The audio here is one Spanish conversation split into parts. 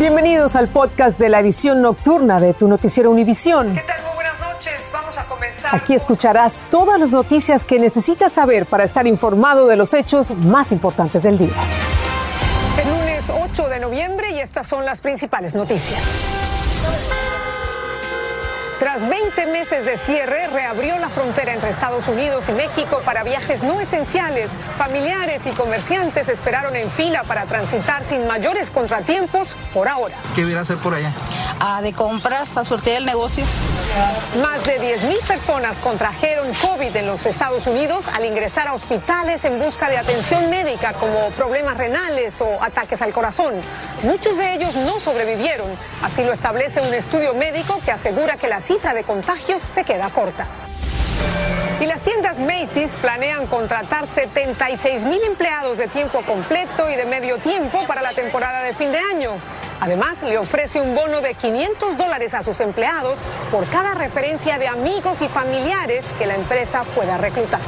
Bienvenidos al podcast de la edición nocturna de tu noticiero Univisión. ¿Qué tal? Muy buenas noches. Vamos a comenzar. Aquí escucharás todas las noticias que necesitas saber para estar informado de los hechos más importantes del día. El lunes 8 de noviembre y estas son las principales noticias. Tras 20 meses de cierre, reabrió la frontera entre Estados Unidos y México para viajes no esenciales. Familiares y comerciantes esperaron en fila para transitar sin mayores contratiempos por ahora. ¿Qué viene a hacer por allá? Ah, de compras, a surtir el negocio. Más de 10.000 personas contrajeron COVID en los Estados Unidos al ingresar a hospitales en busca de atención médica como problemas renales o ataques al corazón. Muchos de ellos no sobrevivieron. Así lo establece un estudio médico que asegura que la cifra de contagios se queda corta. Y las tiendas Macy's planean contratar 76 mil empleados de tiempo completo y de medio tiempo para la temporada de fin de año. Además, le ofrece un bono de 500 dólares a sus empleados por cada referencia de amigos y familiares que la empresa pueda reclutar.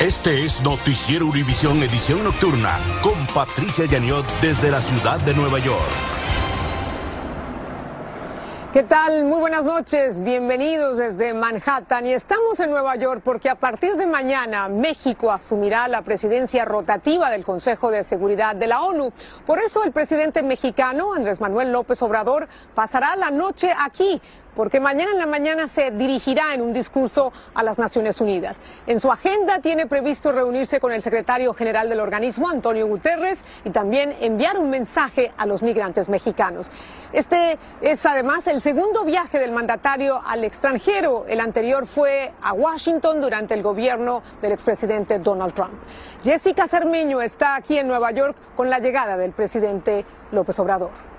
Este es Noticiero Univisión Edición Nocturna con Patricia Yaniot desde la ciudad de Nueva York. ¿Qué tal? Muy buenas noches, bienvenidos desde Manhattan y estamos en Nueva York porque a partir de mañana México asumirá la presidencia rotativa del Consejo de Seguridad de la ONU. Por eso el presidente mexicano, Andrés Manuel López Obrador, pasará la noche aquí porque mañana en la mañana se dirigirá en un discurso a las Naciones Unidas. En su agenda tiene previsto reunirse con el secretario general del organismo, Antonio Guterres, y también enviar un mensaje a los migrantes mexicanos. Este es además el segundo viaje del mandatario al extranjero. El anterior fue a Washington durante el gobierno del expresidente Donald Trump. Jessica Cermeño está aquí en Nueva York con la llegada del presidente López Obrador.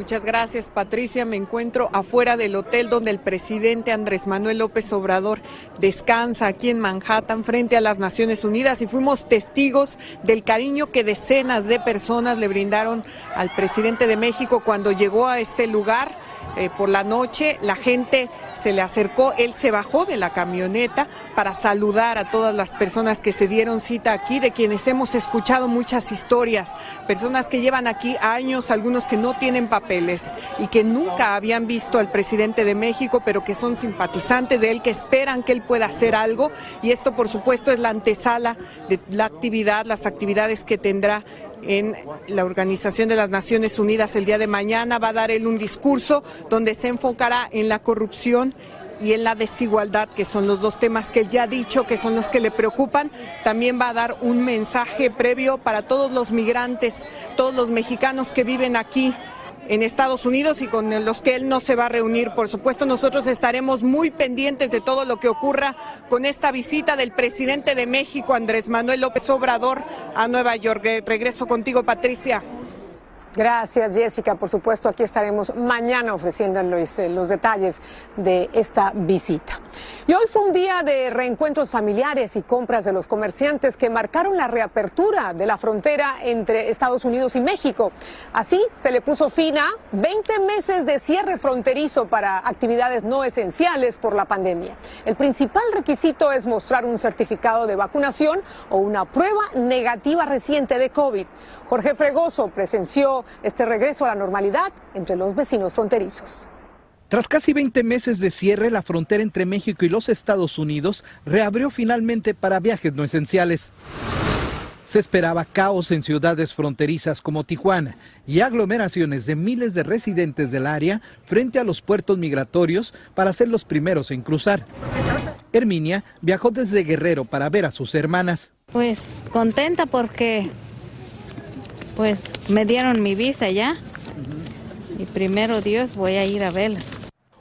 Muchas gracias, Patricia. Me encuentro afuera del hotel donde el presidente Andrés Manuel López Obrador descansa aquí en Manhattan frente a las Naciones Unidas y fuimos testigos del cariño que decenas de personas le brindaron al presidente de México cuando llegó a este lugar eh, por la noche, la gente se le acercó, él se bajó de la camioneta para saludar a todas las personas que se dieron cita aquí, de quienes hemos escuchado muchas historias, personas que llevan aquí años, algunos que no tienen papeles y que nunca habían visto al presidente de México, pero que son simpatizantes de él, que esperan que él pueda hacer algo. Y esto por supuesto es la antesala de la actividad, las actividades que tendrá en la Organización de las Naciones Unidas el día de mañana. Va a dar él un discurso donde se enfocará en la corrupción y en la desigualdad, que son los dos temas que él ya ha dicho que son los que le preocupan. También va a dar un mensaje previo para todos los migrantes, todos los mexicanos que viven aquí en Estados Unidos y con los que él no se va a reunir. Por supuesto, nosotros estaremos muy pendientes de todo lo que ocurra con esta visita del presidente de México, Andrés Manuel López Obrador, a Nueva York. Regreso contigo, Patricia. Gracias, Jessica. Por supuesto, aquí estaremos mañana ofreciendo los, eh, los, detalles de esta visita. Y hoy fue un día de reencuentros familiares y compras de los comerciantes que marcaron la reapertura de la frontera entre Estados Unidos y México. Así se le puso fin a 20 meses de cierre fronterizo para actividades no esenciales por la pandemia. El principal requisito es mostrar un certificado de vacunación o una prueba negativa reciente de COVID. Jorge Fregoso presenció este regreso a la normalidad entre los vecinos fronterizos. Tras casi 20 meses de cierre, la frontera entre México y los Estados Unidos reabrió finalmente para viajes no esenciales. Se esperaba caos en ciudades fronterizas como Tijuana y aglomeraciones de miles de residentes del área frente a los puertos migratorios para ser los primeros en cruzar. Herminia viajó desde Guerrero para ver a sus hermanas. Pues contenta porque pues me dieron mi visa ya y primero Dios voy a ir a verlas.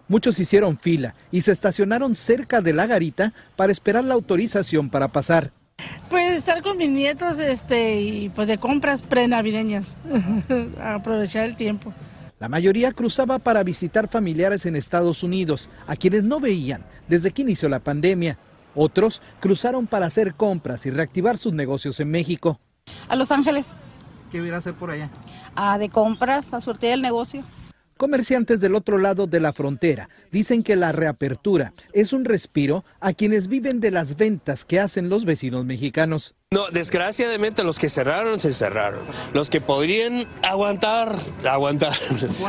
Muchos hicieron fila y se estacionaron cerca de la garita para esperar la autorización para pasar. Pues estar con mis nietos este, y pues de compras prenavideñas, aprovechar el tiempo. La mayoría cruzaba para visitar familiares en Estados Unidos, a quienes no veían desde que inició la pandemia. Otros cruzaron para hacer compras y reactivar sus negocios en México. A Los Ángeles. ¿Qué viene a hacer por allá? Ah, de compras, a surtir el negocio. Comerciantes del otro lado de la frontera dicen que la reapertura es un respiro a quienes viven de las ventas que hacen los vecinos mexicanos. No, desgraciadamente los que cerraron, se cerraron. Los que podrían aguantar, aguantar.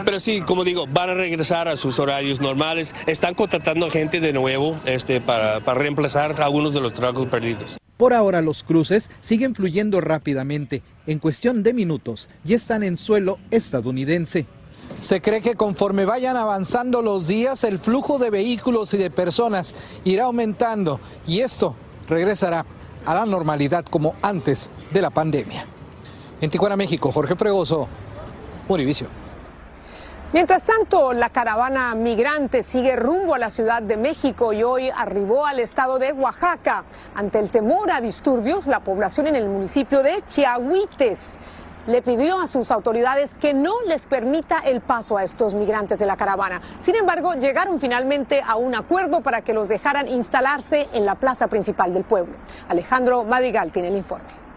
Pero sí, como digo, van a regresar a sus horarios normales. Están contratando gente de nuevo este, para, para reemplazar algunos de los trabajos perdidos. Por ahora los cruces siguen fluyendo rápidamente. En cuestión de minutos ya están en suelo estadounidense. Se cree que conforme vayan avanzando los días, el flujo de vehículos y de personas irá aumentando y esto regresará a la normalidad como antes de la pandemia. En Tijuana, México, Jorge Fregoso, Univision. Mientras tanto, la caravana migrante sigue rumbo a la Ciudad de México y hoy arribó al estado de Oaxaca. Ante el temor a disturbios, la población en el municipio de Chiahuites le pidió a sus autoridades que no les permita el paso a estos migrantes de la caravana. Sin embargo, llegaron finalmente a un acuerdo para que los dejaran instalarse en la plaza principal del pueblo. Alejandro Madrigal tiene el informe.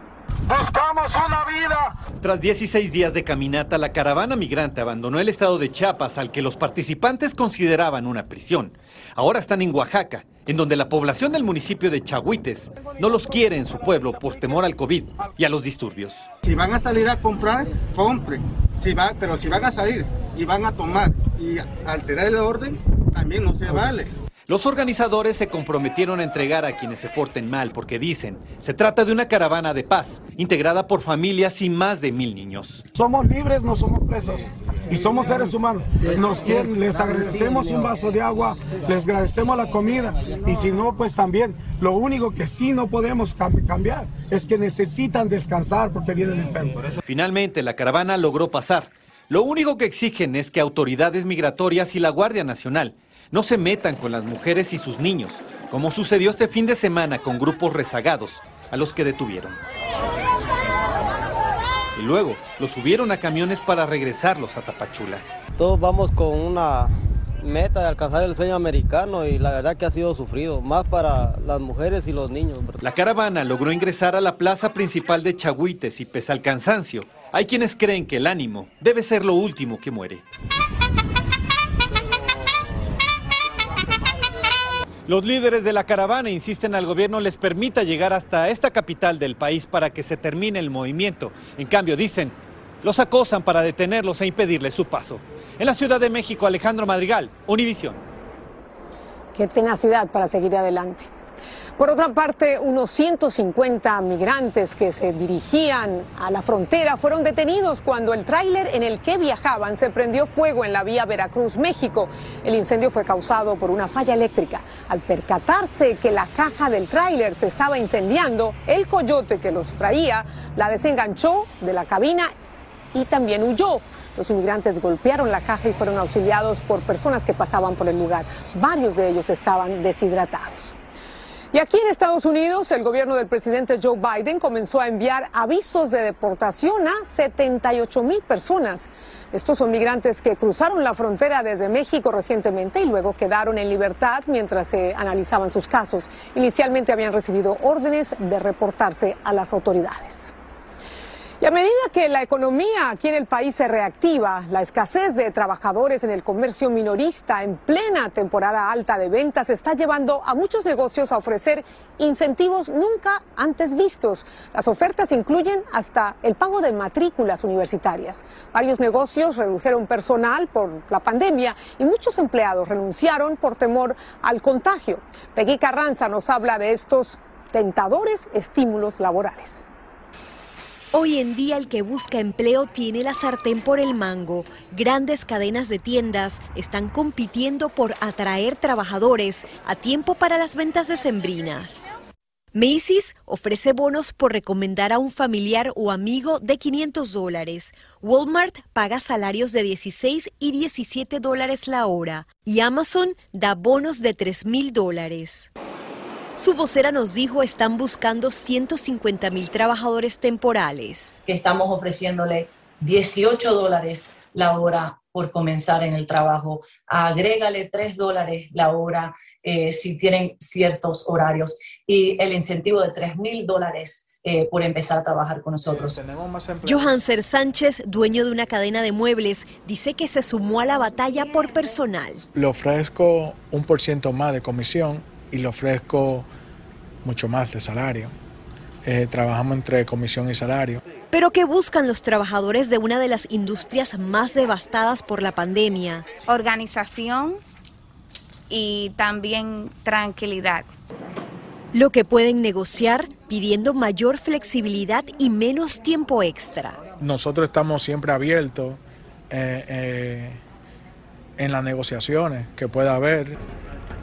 Buscamos una vida. Tras 16 días de caminata, la caravana migrante abandonó el estado de Chiapas, al que los participantes consideraban una prisión. Ahora están en Oaxaca, en donde la población del municipio de Chahuites no los quiere en su pueblo por temor al COVID y a los disturbios. Si van a salir a comprar, compren. Si va, pero si van a salir y van a tomar y alterar el orden, también no se vale. Los organizadores se comprometieron a entregar a quienes se porten mal porque dicen, se trata de una caravana de paz, integrada por familias y más de mil niños. Somos libres, no somos presos y somos seres humanos. Nos quieren, les agradecemos un vaso de agua, les agradecemos la comida y si no, pues también lo único que sí no podemos cambiar es que necesitan descansar porque vienen enfermos. Finalmente, la caravana logró pasar. Lo único que exigen es que autoridades migratorias y la Guardia Nacional no se metan con las mujeres y sus niños, como sucedió este fin de semana con grupos rezagados, a los que detuvieron. Y luego los subieron a camiones para regresarlos a Tapachula. Todos vamos con una meta de alcanzar el sueño americano y la verdad que ha sido sufrido, más para las mujeres y los niños. La caravana logró ingresar a la plaza principal de Chagüites y pese al cansancio, hay quienes creen que el ánimo debe ser lo último que muere. Los líderes de la caravana insisten al gobierno les permita llegar hasta esta capital del país para que se termine el movimiento. En cambio, dicen, los acosan para detenerlos e impedirles su paso. En la Ciudad de México, Alejandro Madrigal, Univisión. Qué tenacidad para seguir adelante. Por otra parte, unos 150 migrantes que se dirigían a la frontera fueron detenidos cuando el tráiler en el que viajaban se prendió fuego en la vía Veracruz-México. El incendio fue causado por una falla eléctrica. Al percatarse que la caja del tráiler se estaba incendiando, el coyote que los traía la desenganchó de la cabina y también huyó. Los inmigrantes golpearon la caja y fueron auxiliados por personas que pasaban por el lugar. Varios de ellos estaban deshidratados. Y aquí en Estados Unidos, el gobierno del presidente Joe Biden comenzó a enviar avisos de deportación a 78 mil personas. Estos son migrantes que cruzaron la frontera desde México recientemente y luego quedaron en libertad mientras se analizaban sus casos. Inicialmente habían recibido órdenes de reportarse a las autoridades. Y a medida que la economía aquí en el país se reactiva, la escasez de trabajadores en el comercio minorista en plena temporada alta de ventas está llevando a muchos negocios a ofrecer incentivos nunca antes vistos. Las ofertas incluyen hasta el pago de matrículas universitarias. Varios negocios redujeron personal por la pandemia y muchos empleados renunciaron por temor al contagio. Peggy Carranza nos habla de estos tentadores estímulos laborales. Hoy en día el que busca empleo tiene la sartén por el mango. Grandes cadenas de tiendas están compitiendo por atraer trabajadores a tiempo para las ventas decembrinas. Macy's ofrece bonos por recomendar a un familiar o amigo de 500 dólares. Walmart paga salarios de 16 y 17 dólares la hora. Y Amazon da bonos de 3 mil dólares. Su vocera nos dijo están buscando 150 mil trabajadores temporales. Estamos ofreciéndole 18 dólares la hora por comenzar en el trabajo. Agrégale 3 dólares la hora eh, si tienen ciertos horarios y el incentivo de 3 mil dólares eh, por empezar a trabajar con nosotros. Johanser Sánchez, dueño de una cadena de muebles, dice que se sumó a la batalla por personal. Le ofrezco un por ciento más de comisión y le ofrezco mucho más de salario. Eh, trabajamos entre comisión y salario. Pero ¿qué buscan los trabajadores de una de las industrias más devastadas por la pandemia? Organización y también tranquilidad. Lo que pueden negociar pidiendo mayor flexibilidad y menos tiempo extra. Nosotros estamos siempre abiertos eh, eh, en las negociaciones que pueda haber.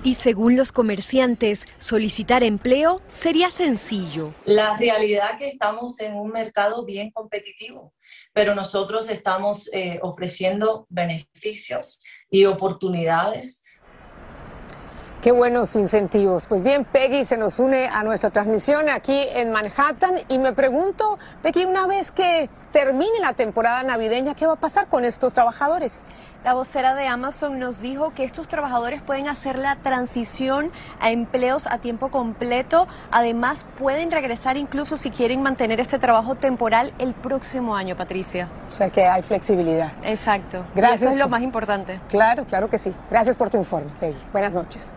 Y según los comerciantes, solicitar empleo sería sencillo. La realidad es que estamos en un mercado bien competitivo, pero nosotros estamos eh, ofreciendo beneficios y oportunidades Qué buenos incentivos. Pues bien, Peggy se nos une a nuestra transmisión aquí en Manhattan y me pregunto, Peggy, una vez que termine la temporada navideña, ¿qué va a pasar con estos trabajadores? La vocera de Amazon nos dijo que estos trabajadores pueden hacer la transición a empleos a tiempo completo. Además, pueden regresar incluso si quieren mantener este trabajo temporal el próximo año, Patricia. O sea que hay flexibilidad. Exacto. Gracias. eso es lo más importante. Claro, claro que sí. Gracias por tu informe, Peggy. Buenas noches.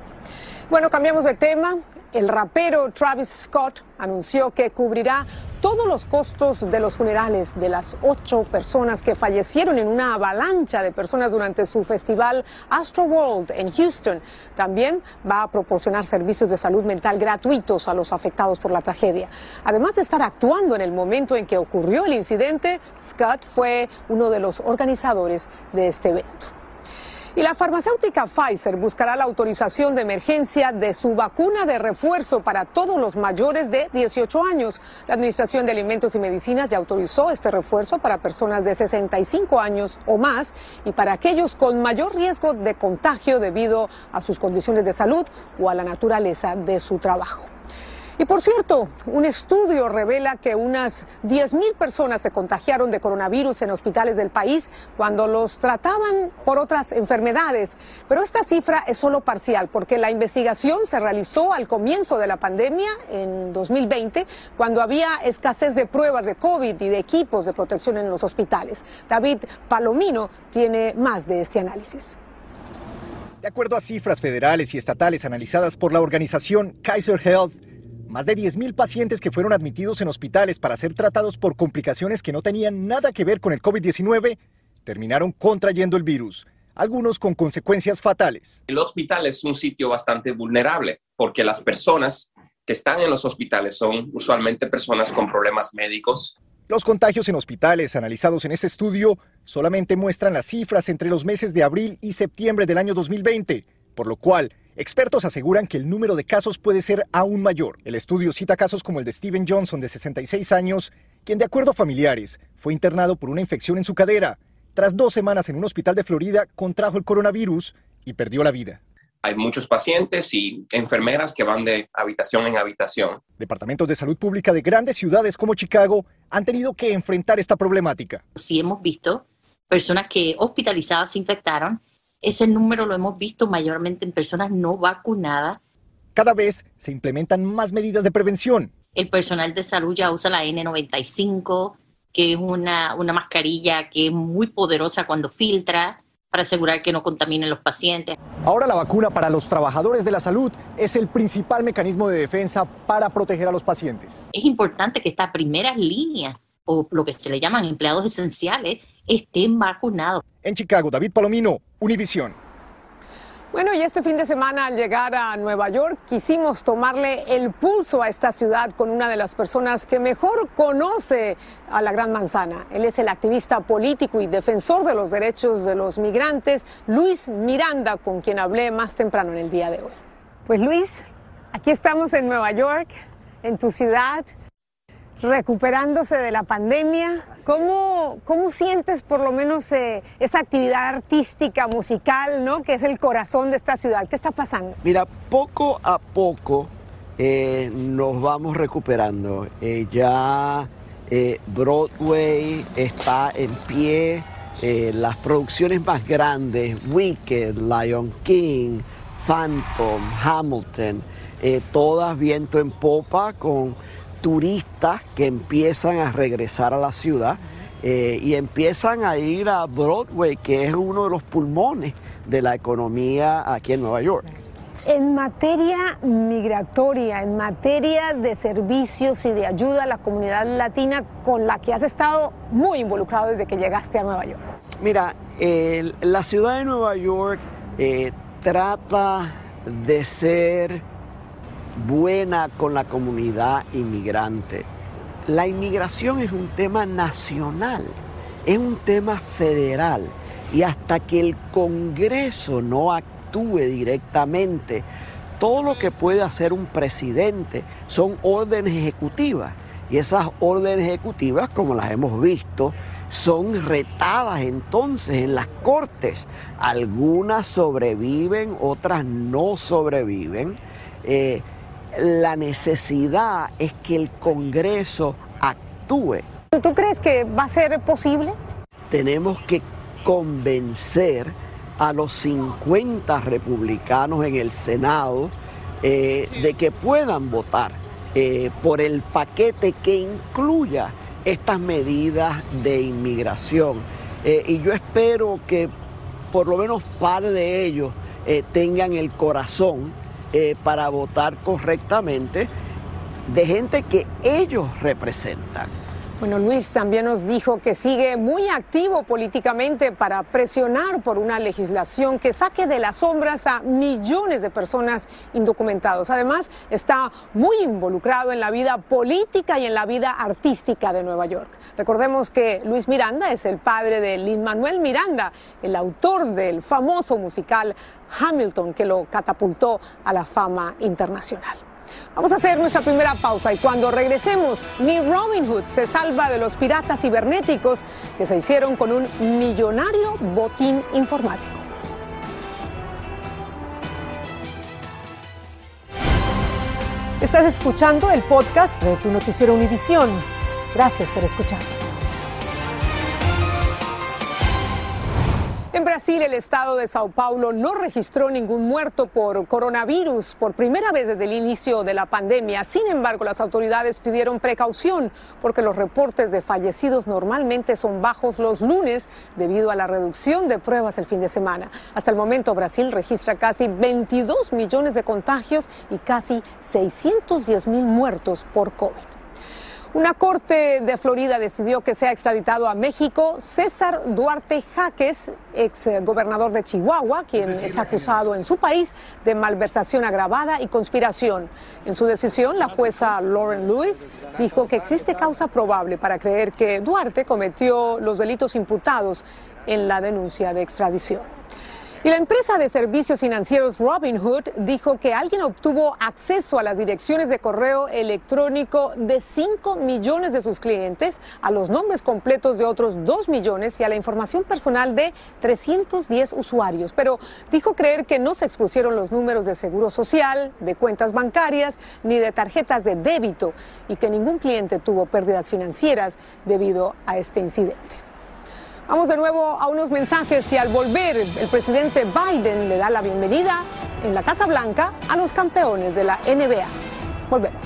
Bueno, cambiamos de tema. El rapero Travis Scott anunció que cubrirá todos los costos de los funerales de las ocho personas que fallecieron en una avalancha de personas durante su festival Astro World en Houston. También va a proporcionar servicios de salud mental gratuitos a los afectados por la tragedia. Además de estar actuando en el momento en que ocurrió el incidente, Scott fue uno de los organizadores de este evento. Y la farmacéutica Pfizer buscará la autorización de emergencia de su vacuna de refuerzo para todos los mayores de 18 años. La Administración de Alimentos y Medicinas ya autorizó este refuerzo para personas de 65 años o más y para aquellos con mayor riesgo de contagio debido a sus condiciones de salud o a la naturaleza de su trabajo. Y por cierto, un estudio revela que unas 10.000 personas se contagiaron de coronavirus en hospitales del país cuando los trataban por otras enfermedades. Pero esta cifra es solo parcial porque la investigación se realizó al comienzo de la pandemia en 2020, cuando había escasez de pruebas de COVID y de equipos de protección en los hospitales. David Palomino tiene más de este análisis. De acuerdo a cifras federales y estatales analizadas por la organización Kaiser Health, más de 10.000 pacientes que fueron admitidos en hospitales para ser tratados por complicaciones que no tenían nada que ver con el COVID-19 terminaron contrayendo el virus, algunos con consecuencias fatales. El hospital es un sitio bastante vulnerable porque las personas que están en los hospitales son usualmente personas con problemas médicos. Los contagios en hospitales analizados en este estudio solamente muestran las cifras entre los meses de abril y septiembre del año 2020, por lo cual Expertos aseguran que el número de casos puede ser aún mayor. El estudio cita casos como el de Steven Johnson, de 66 años, quien de acuerdo a familiares fue internado por una infección en su cadera. Tras dos semanas en un hospital de Florida, contrajo el coronavirus y perdió la vida. Hay muchos pacientes y enfermeras que van de habitación en habitación. Departamentos de salud pública de grandes ciudades como Chicago han tenido que enfrentar esta problemática. Sí hemos visto personas que hospitalizadas se infectaron ese número lo hemos visto mayormente en personas no vacunadas. Cada vez se implementan más medidas de prevención. El personal de salud ya usa la N95, que es una, una mascarilla que es muy poderosa cuando filtra para asegurar que no contaminen los pacientes. Ahora la vacuna para los trabajadores de la salud es el principal mecanismo de defensa para proteger a los pacientes. Es importante que estas primeras líneas, o lo que se le llaman empleados esenciales, estén vacunados. En Chicago, David Palomino, Univisión. Bueno, y este fin de semana al llegar a Nueva York quisimos tomarle el pulso a esta ciudad con una de las personas que mejor conoce a la Gran Manzana. Él es el activista político y defensor de los derechos de los migrantes, Luis Miranda, con quien hablé más temprano en el día de hoy. Pues Luis, aquí estamos en Nueva York, en tu ciudad recuperándose de la pandemia. ¿Cómo, cómo sientes por lo menos eh, esa actividad artística, musical, ¿no? que es el corazón de esta ciudad? ¿Qué está pasando? Mira, poco a poco eh, nos vamos recuperando. Eh, ya Broadway está en pie. las producciones más grandes, Wicked, Lion King, Phantom, Hamilton, todas viento en popa con turistas que empiezan a regresar a la ciudad eh, y empiezan a ir a Broadway, que es uno de los pulmones de la economía aquí en Nueva York. En materia migratoria, en materia de servicios y de ayuda a la comunidad latina con la que has estado muy involucrado desde que llegaste a Nueva York. Mira, la ciudad de Nueva York eh, trata de ser buena con la comunidad inmigrante. La inmigración es un tema nacional, es un tema federal y hasta que el Congreso no actúe directamente, todo lo que puede hacer un presidente son órdenes ejecutivas. Y esas órdenes ejecutivas, como las hemos visto, son retadas entonces en las cortes. Algunas sobreviven, otras no sobreviven. Eh, la necesidad es que el Congreso actúe. ¿Tú crees que va a ser posible? Tenemos que convencer a los 50 republicanos en el Senado eh, de que puedan votar eh, por el paquete que incluya estas medidas de inmigración. Eh, y yo espero que por lo menos par de ellos tengan el corazón eh, para votar correctamente de gente que ellos representan. Bueno, Luis también nos dijo que sigue muy activo políticamente para presionar por una legislación que saque de las sombras a millones de personas indocumentados. Además, está muy involucrado en la vida política y en la vida artística de Nueva York. Recordemos que Luis Miranda es el padre de Lin Manuel Miranda, el autor del famoso musical Hamilton que lo catapultó a la fama internacional. Vamos a hacer nuestra primera pausa y cuando regresemos, ni Robin Hood se salva de los piratas cibernéticos que se hicieron con un millonario botín informático. Estás escuchando el podcast de tu noticiero Univisión. Gracias por escucharnos. En Brasil, el estado de Sao Paulo no registró ningún muerto por coronavirus por primera vez desde el inicio de la pandemia. Sin embargo, las autoridades pidieron precaución porque los reportes de fallecidos normalmente son bajos los lunes debido a la reducción de pruebas el fin de semana. Hasta el momento, Brasil registra casi 22 millones de contagios y casi 610 mil muertos por COVID. Una corte de Florida decidió que sea extraditado a México César Duarte Jaques, ex gobernador de Chihuahua, quien está acusado en su país de malversación agravada y conspiración. En su decisión, la jueza Lauren Lewis dijo que existe causa probable para creer que Duarte cometió los delitos imputados en la denuncia de extradición. Y la empresa de servicios financieros Robinhood dijo que alguien obtuvo acceso a las direcciones de correo electrónico de 5 millones de sus clientes, a los nombres completos de otros 2 millones y a la información personal de 310 usuarios. Pero dijo creer que no se expusieron los números de seguro social, de cuentas bancarias ni de tarjetas de débito y que ningún cliente tuvo pérdidas financieras debido a este incidente. Vamos de nuevo a unos mensajes y al volver el presidente Biden le da la bienvenida en la Casa Blanca a los campeones de la NBA. Volvemos.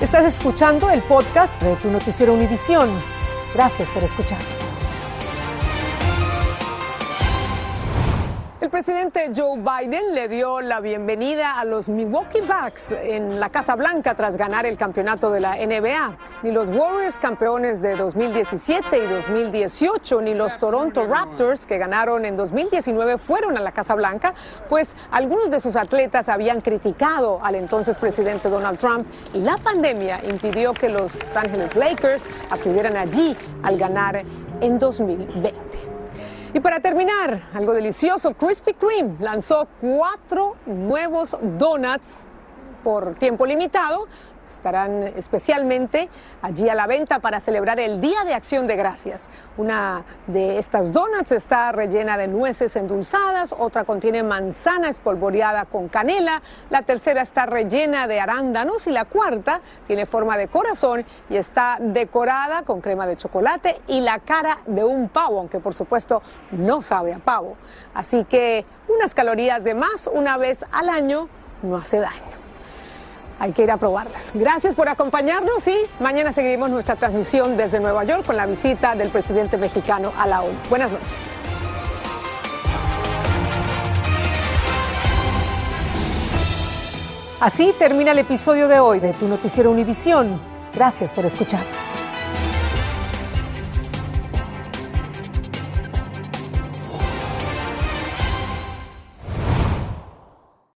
Estás escuchando el podcast de tu noticiero Univisión. Gracias por escuchar. Presidente Joe Biden le dio la bienvenida a los Milwaukee Bucks en la Casa Blanca tras ganar el campeonato de la NBA. Ni los Warriors campeones de 2017 y 2018, ni los Toronto Raptors que ganaron en 2019 fueron a la Casa Blanca, pues algunos de sus atletas habían criticado al entonces presidente Donald Trump y la pandemia impidió que los Angeles Lakers acudieran allí al ganar en 2020. Y para terminar, algo delicioso, Krispy Kreme lanzó cuatro nuevos donuts por tiempo limitado. Estarán especialmente allí a la venta para celebrar el Día de Acción de Gracias. Una de estas donuts está rellena de nueces endulzadas, otra contiene manzana espolvoreada con canela, la tercera está rellena de arándanos y la cuarta tiene forma de corazón y está decorada con crema de chocolate y la cara de un pavo, aunque por supuesto no sabe a pavo. Así que unas calorías de más una vez al año no hace daño. Hay que ir a probarlas. Gracias por acompañarnos y mañana seguiremos nuestra transmisión desde Nueva York con la visita del presidente mexicano a la ONU. Buenas noches. Así termina el episodio de hoy de Tu Noticiero Univisión. Gracias por escucharnos.